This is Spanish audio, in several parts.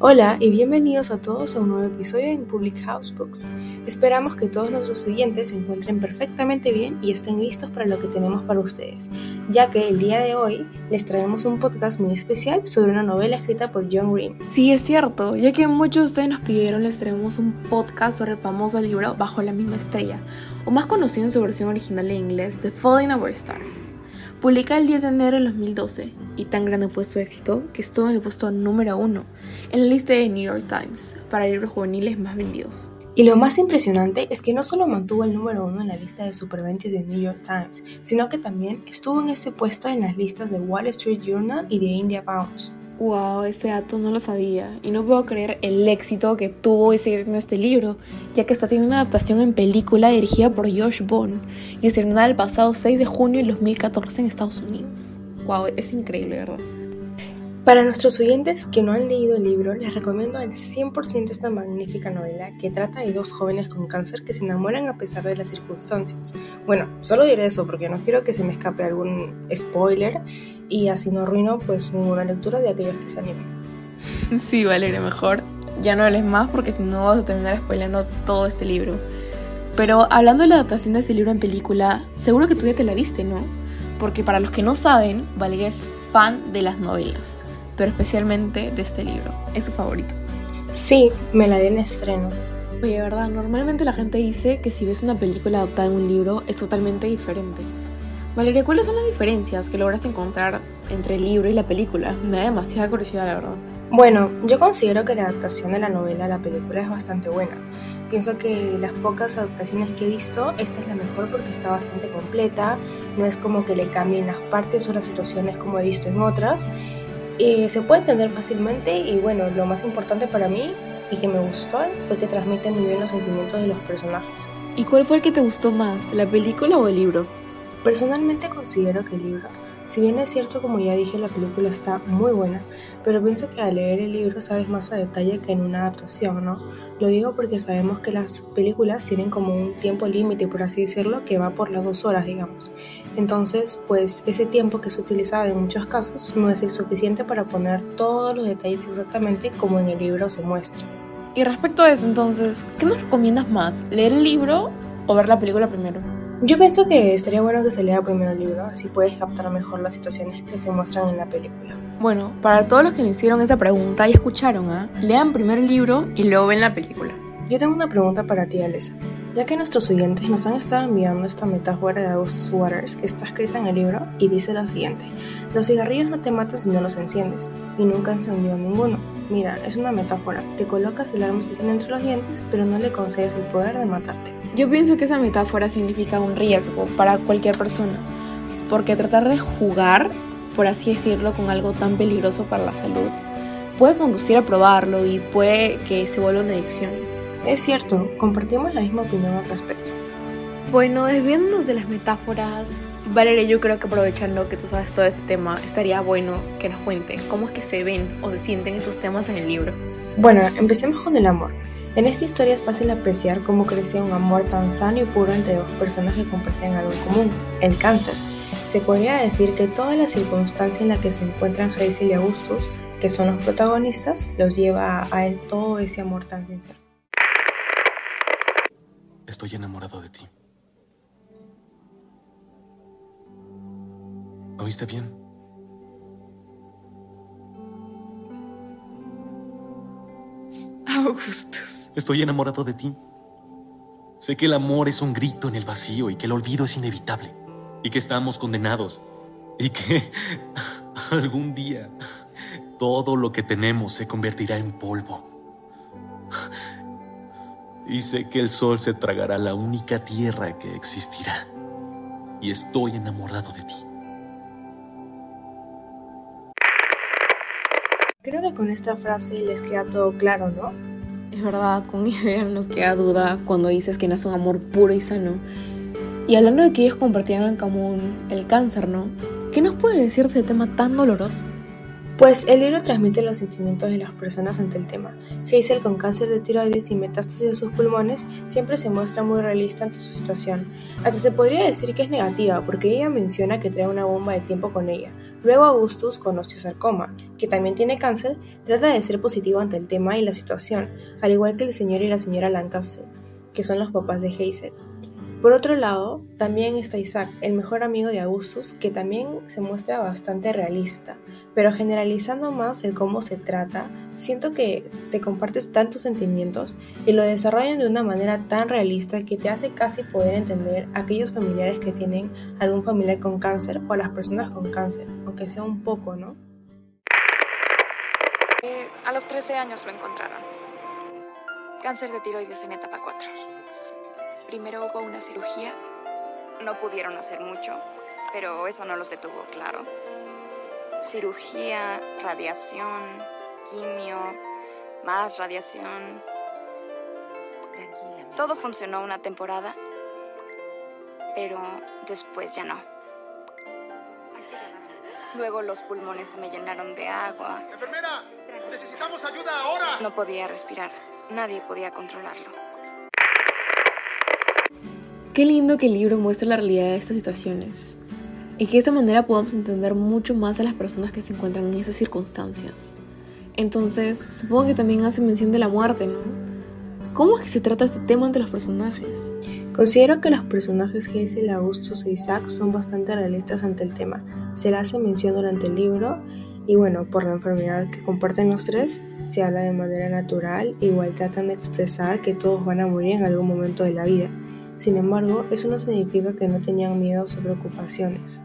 Hola y bienvenidos a todos a un nuevo episodio en Public House Books. Esperamos que todos nuestros oyentes se encuentren perfectamente bien y estén listos para lo que tenemos para ustedes, ya que el día de hoy les traemos un podcast muy especial sobre una novela escrita por John Green. Sí, es cierto, ya que muchos de ustedes nos pidieron, les traemos un podcast sobre el famoso libro Bajo la misma estrella, o más conocido en su versión original en inglés, The Falling Our Stars. Publica el 10 de enero de 2012 y tan grande fue su éxito que estuvo en el puesto número uno en la lista de New York Times para libros juveniles más vendidos. Y lo más impresionante es que no solo mantuvo el número uno en la lista de superventas de New York Times, sino que también estuvo en ese puesto en las listas de Wall Street Journal y de India Pounds. Wow, ese dato no lo sabía y no puedo creer el éxito que tuvo y sigue teniendo este libro, ya que está teniendo una adaptación en película dirigida por Josh Bond y estrenada el pasado 6 de junio de 2014 en Estados Unidos. Wow, es increíble, ¿verdad? Para nuestros oyentes que no han leído el libro, les recomiendo al 100% esta magnífica novela que trata de dos jóvenes con cáncer que se enamoran a pesar de las circunstancias. Bueno, solo diré eso porque no quiero que se me escape algún spoiler y así no arruino pues ninguna lectura de aquellos que se animen. Sí, Valeria, mejor ya no hables más porque si no vas a terminar spoilando todo este libro. Pero hablando de la adaptación de este libro en película, seguro que tú ya te la viste, ¿no? Porque para los que no saben, Valeria es fan de las novelas pero especialmente de este libro. Es su favorito. Sí, me la vi en estreno. Oye, verdad, normalmente la gente dice que si ves una película adaptada en un libro es totalmente diferente. Valeria, ¿cuáles son las diferencias que logras encontrar entre el libro y la película? Me da demasiada curiosidad, la verdad. Bueno, yo considero que la adaptación de la novela a la película es bastante buena. Pienso que las pocas adaptaciones que he visto, esta es la mejor porque está bastante completa, no es como que le cambien las partes o las situaciones como he visto en otras, eh, se puede entender fácilmente y bueno, lo más importante para mí y que me gustó fue que transmite muy bien los sentimientos de los personajes. ¿Y cuál fue el que te gustó más, la película o el libro? Personalmente considero que el libro. Si bien es cierto, como ya dije, la película está muy buena, pero pienso que al leer el libro sabes más a detalle que en una adaptación, ¿no? Lo digo porque sabemos que las películas tienen como un tiempo límite, por así decirlo, que va por las dos horas, digamos. Entonces, pues ese tiempo que se utiliza en muchos casos no es suficiente para poner todos los detalles exactamente como en el libro se muestra. Y respecto a eso, entonces, ¿qué nos recomiendas más? ¿Leer el libro o ver la película primero? Yo pienso que estaría bueno que se lea primero el libro, así puedes captar mejor las situaciones que se muestran en la película. Bueno, para todos los que me hicieron esa pregunta y escucharon, ¿ah? lean primero el libro y luego ven la película. Yo tengo una pregunta para ti, Alessa. Ya que nuestros oyentes nos han estado enviando esta metáfora de Augustus Waters que está escrita en el libro y dice lo siguiente: Los cigarrillos no te matan si no los enciendes, y nunca encendió ninguno. Mira, es una metáfora. Te colocas el arma entre los dientes, pero no le concedes el poder de matarte. Yo pienso que esa metáfora significa un riesgo para cualquier persona, porque tratar de jugar, por así decirlo, con algo tan peligroso para la salud, puede conducir a probarlo y puede que se vuelva una adicción. Es cierto, compartimos la misma opinión al respecto. Bueno, desviándonos de las metáforas, Valeria, yo creo que aprovechando que tú sabes todo este tema, estaría bueno que nos cuenten cómo es que se ven o se sienten estos temas en el libro. Bueno, empecemos con el amor. En esta historia es fácil apreciar cómo crece un amor tan sano y puro entre dos personas que comparten algo en común, el cáncer. Se podría decir que toda la circunstancia en la que se encuentran Hazel y Augustus, que son los protagonistas, los lleva a todo ese amor tan sincero. Estoy enamorado de ti. ¿Oíste bien? Augustus. Estoy enamorado de ti. Sé que el amor es un grito en el vacío y que el olvido es inevitable. Y que estamos condenados. Y que algún día todo lo que tenemos se convertirá en polvo. Y sé que el sol se tragará la única tierra que existirá. Y estoy enamorado de ti. Creo que con esta frase les queda todo claro, ¿no? Es verdad, con ella nos queda duda cuando dices que nace un amor puro y sano. Y hablando de que ellos compartían en común el cáncer, ¿no? ¿Qué nos puede decir de este tema tan doloroso? Pues el libro transmite los sentimientos de las personas ante el tema. Hazel, con cáncer de tiroides y metástasis en sus pulmones, siempre se muestra muy realista ante su situación. Hasta se podría decir que es negativa, porque ella menciona que trae una bomba de tiempo con ella, Luego Augustus conoce a Sarcoma, que también tiene cáncer, trata de ser positivo ante el tema y la situación, al igual que el señor y la señora Lancaster, que son los papás de Hazel. Por otro lado, también está Isaac, el mejor amigo de Augustus, que también se muestra bastante realista, pero generalizando más el cómo se trata, siento que te compartes tantos sentimientos y lo desarrollan de una manera tan realista que te hace casi poder entender a aquellos familiares que tienen algún familiar con cáncer o a las personas con cáncer, aunque sea un poco, ¿no? Eh, a los 13 años lo encontraron. Cáncer de tiroides en etapa 4. Primero hubo una cirugía. No pudieron hacer mucho, pero eso no los detuvo, claro. Cirugía, radiación, quimio, más radiación. Todo funcionó una temporada, pero después ya no. Luego los pulmones se me llenaron de agua. ¡Enfermera! ¡Necesitamos ayuda ahora! No podía respirar. Nadie podía controlarlo. Qué lindo que el libro muestre la realidad de estas situaciones y que de esa manera podamos entender mucho más a las personas que se encuentran en esas circunstancias. Entonces, supongo que también hace mención de la muerte, ¿no? ¿Cómo es que se trata este tema entre los personajes? Considero que los personajes Hazel, Augustus e Isaac son bastante realistas ante el tema. Se le hace mención durante el libro y bueno, por la enfermedad que comparten los tres, se habla de manera natural, igual tratan de expresar que todos van a morir en algún momento de la vida. Sin embargo, eso no significa que no tenían miedos o preocupaciones.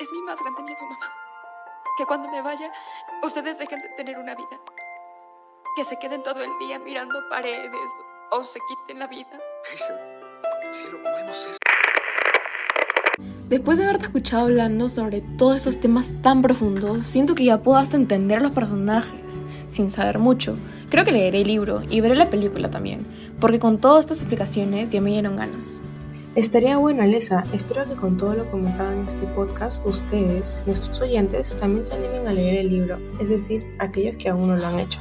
Es mi más grande miedo, mamá. Que cuando me vaya, ustedes dejen de tener una vida. Que se queden todo el día mirando paredes o se quiten la vida. cielo, no vemos eso. Después de haberte escuchado hablando sobre todos esos temas tan profundos, siento que ya puedo hasta entender a los personajes, sin saber mucho. Creo que leeré el libro y veré la película también, porque con todas estas explicaciones ya me dieron ganas. Estaría bueno, Alesa. Espero que con todo lo comentado en este podcast, ustedes, nuestros oyentes, también se animen a leer el libro, es decir, aquellos que aún no lo han hecho.